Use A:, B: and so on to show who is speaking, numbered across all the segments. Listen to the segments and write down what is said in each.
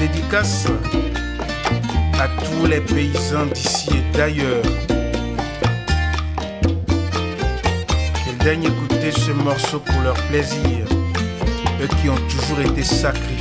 A: dédicace à tous les paysans d'ici et d'ailleurs. Qu'ils daignent écouter ce morceau pour leur plaisir, eux qui ont toujours été sacrés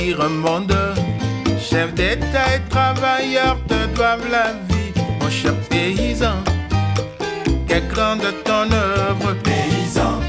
A: Un monde. Chef d'État et travailleur te doivent la vie, mon cher paysan. grand grande ton œuvre,
B: paysan.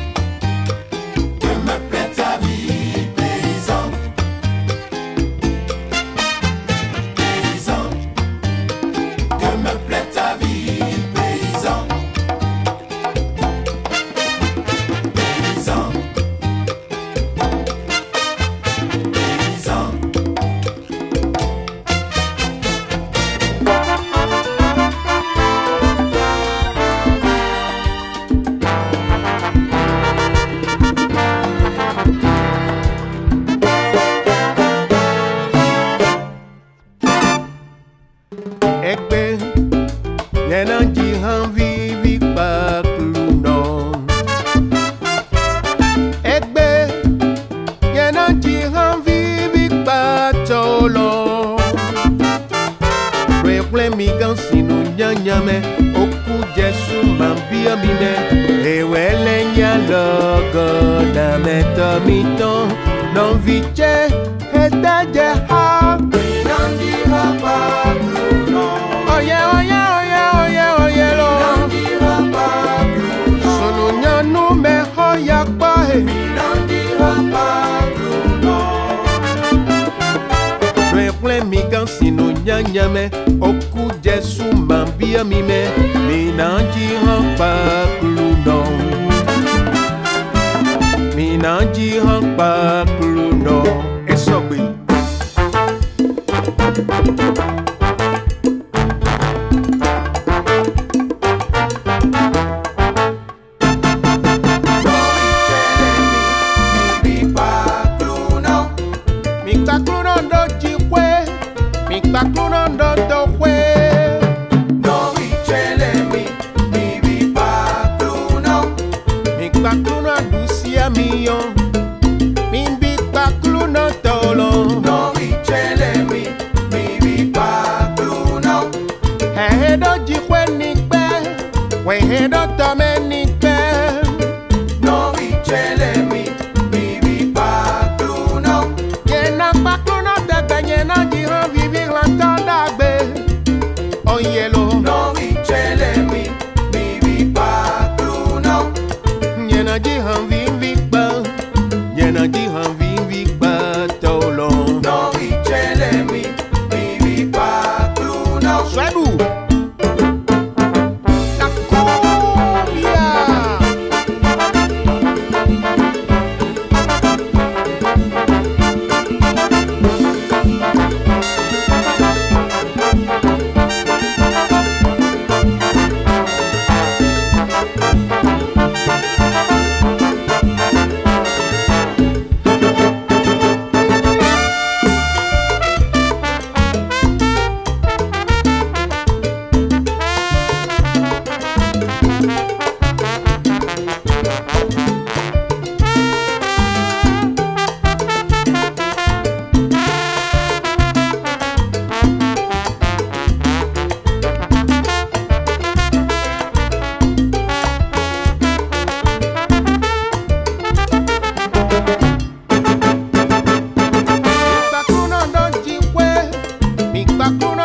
A: ¡Gracias!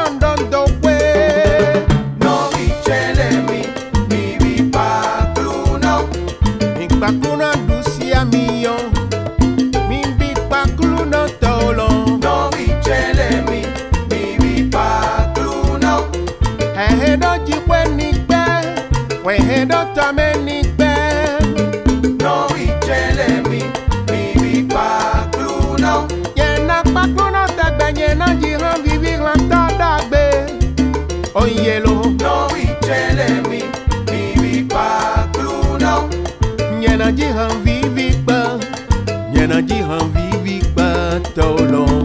B: 抖落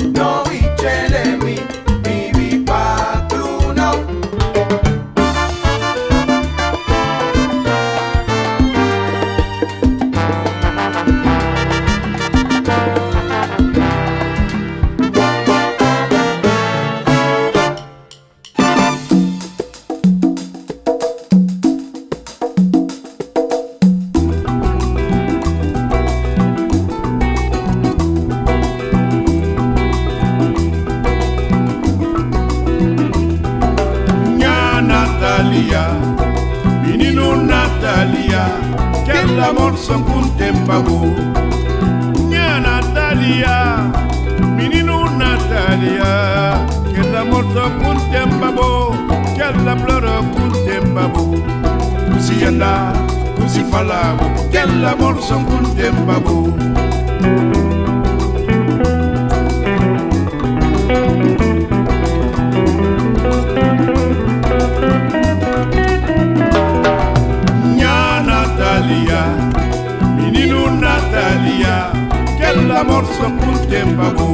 A: la morso kutembabu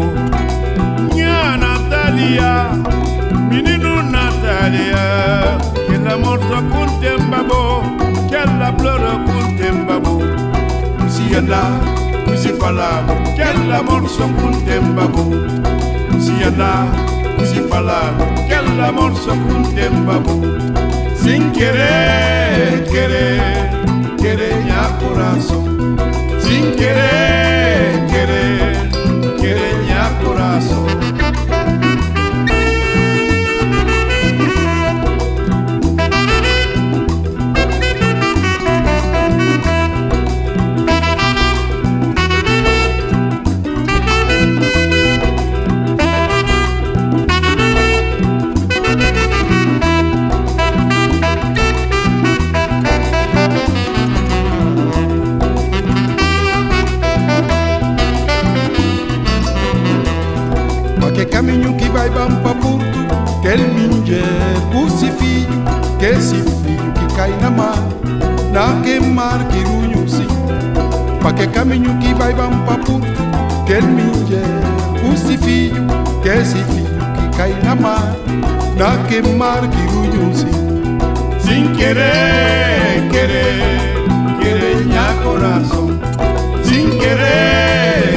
A: nya natalia mininu natalia que la morso kutembabu que la flor kutembabu si kusifala que la morso kutembabu si kusifala que la morso kutembabu sin querer querer querer ya corazón sin querer Quiere, querer corazón. saibam paputo que ele minge filho que esse filho que cai na mar, na mar que runho sim. Pa que caminho que vai bam paputo que ele minge filho que esse filho que cai na mar, na mar que runho sim. Sem querer, querer, querer minha coração, sem querer.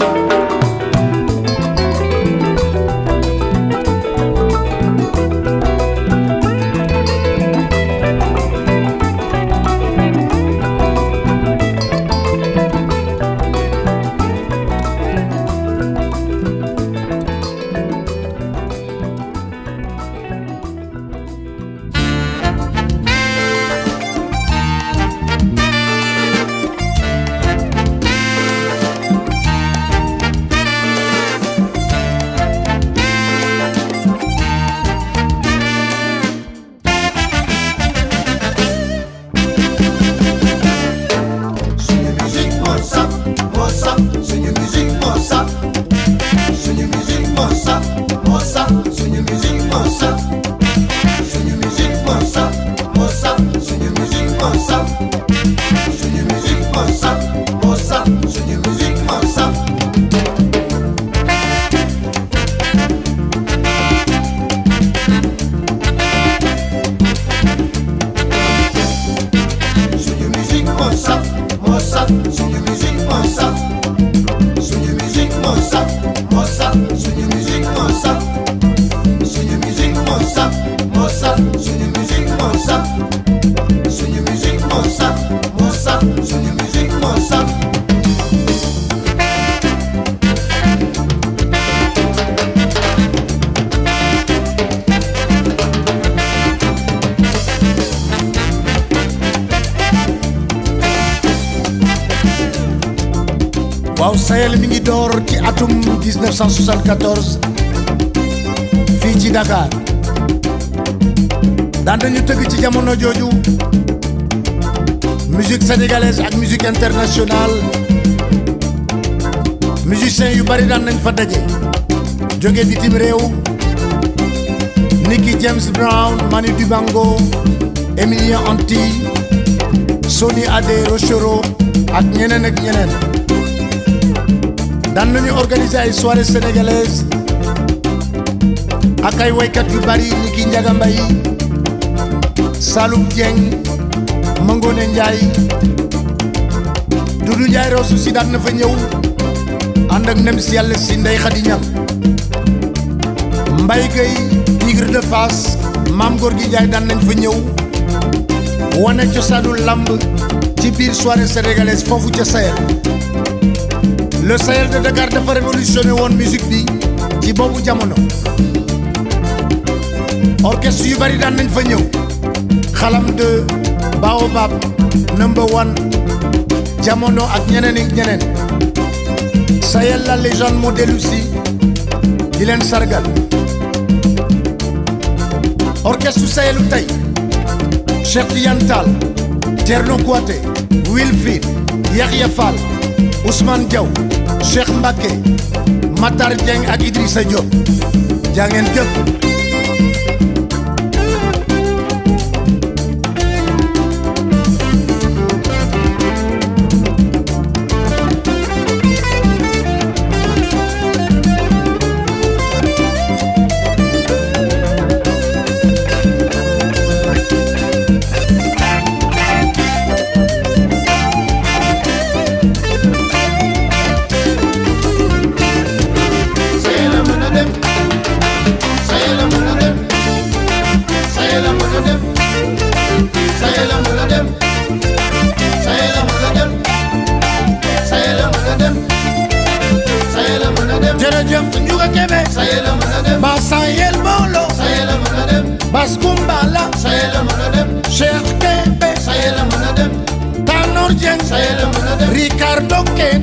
A: you.
C: daan dañu tëgg ci jamono jooju musique sénégalaise ak musique internationale musiciens yu bari daan nañ fa daje jóge bitim réew Nicky James Brown Manu Dibango Emilien Anti Sony Adé Rochero ak ñeneen ak ñeneen daan nañu organiser ay soirée sénégalaise ak ay waykat yu bari Nicky Ndiaga Saloum Dieng Mangone Ndiaye Doudou Ndiaye Rosu si daan na fa ñëw ànd ak nem si yàlla si ndey Xadi Ñam Mbaye Gueye Tigre de Fass Maam Gorgui Ndiaye daan nañ fa ñëw wane cosaanu lamb ci biir soirée sénégalaise foofu ca Sahel le Sahel de Dakar dafa révolutionné woon musique bi ci boobu jamono orchestre yu bari daan nañ fa ñëw Khalam 2 baobab number 1, jamono ak ñeneen la légende moo Dylan si sargal orchestre Sayel tey Chef Yantal, Terno Thierno Wilfried. Ousmane Diaw Cheikh Mbake, Matar Dieng ak Idrissa Diop jaa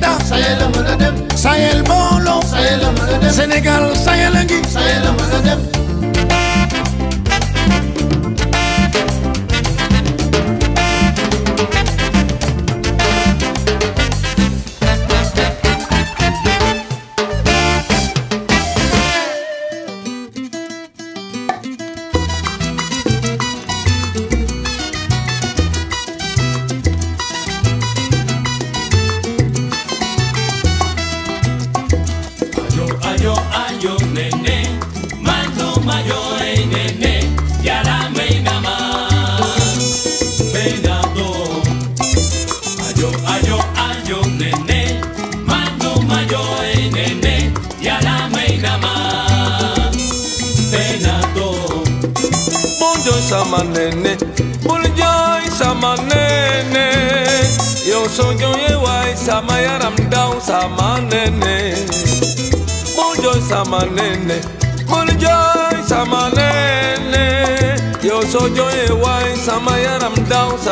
D: ngay dax Sahel mën a dem Sahel booloo
E: Sahel mën a
D: dem Sénégal
E: Sahel a ngi Sahel mën a dem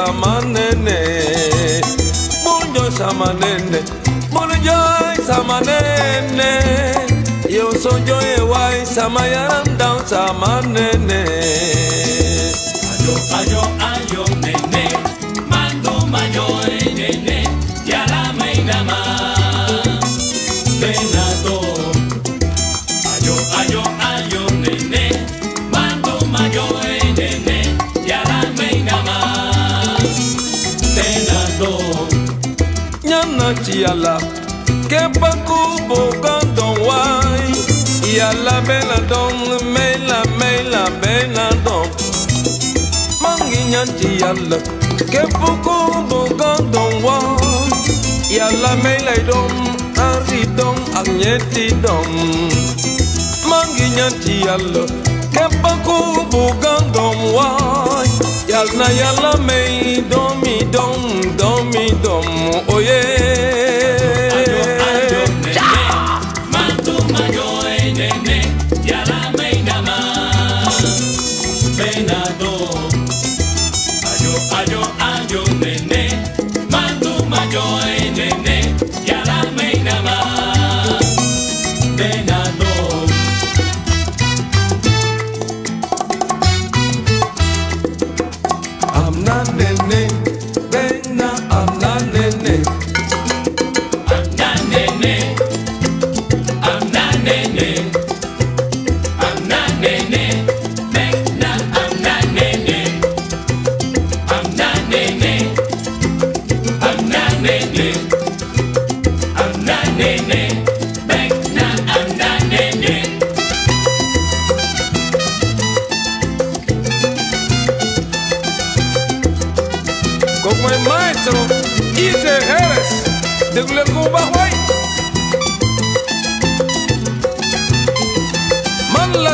F: samanene bunjo samanene bunjo samanene Yo sonjo ewai samayarandam samanene Ayo, ayo, ayo
G: yala kepaku bokan dɔn wa yala bɛna dɔn mɛla mɛla bɛna dɔn mangi ɲanti yala kepaku bokan dɔn wa yala mɛla dɔn ari dɔn a ɲɛti dɔn mangi ɲanti yala kepaku bokan dɔn wa yala yala mɛ dɔn mi dɔn dɔn mi dɔn.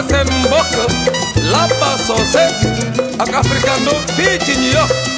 H: se mboka la baso se ak africano fii ci New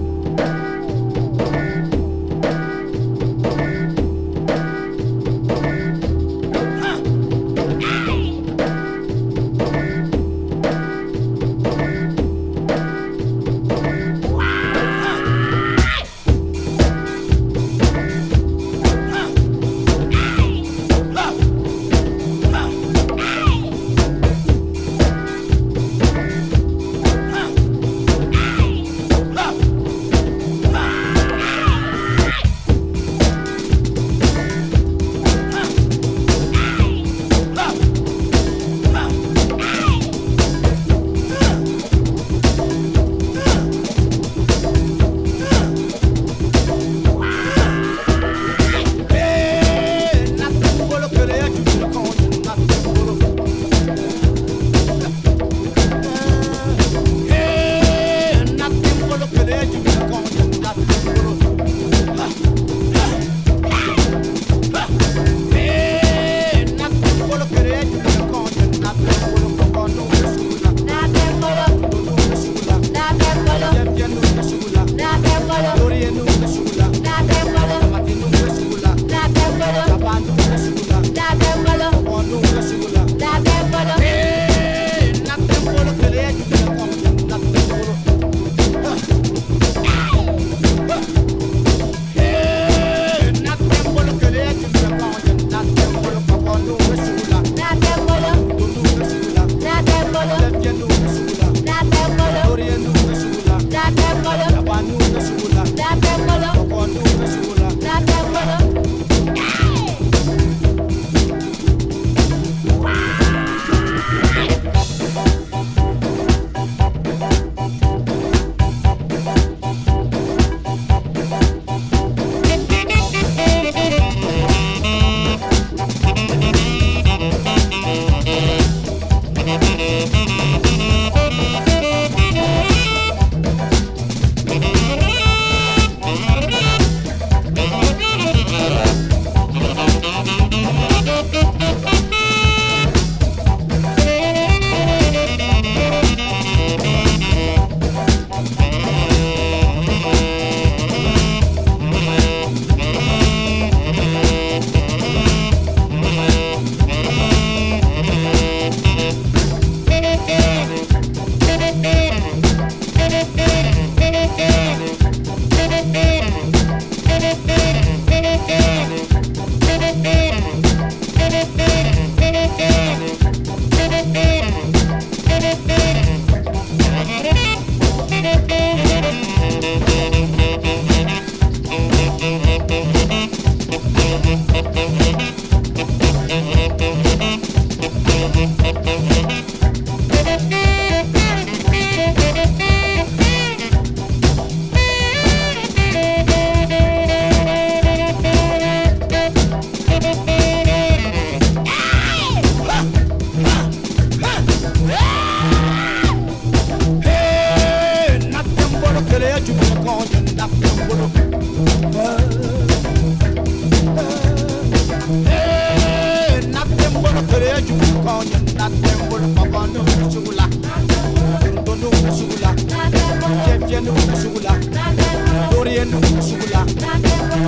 I: Sugula.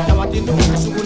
I: Tawatinu, sugula.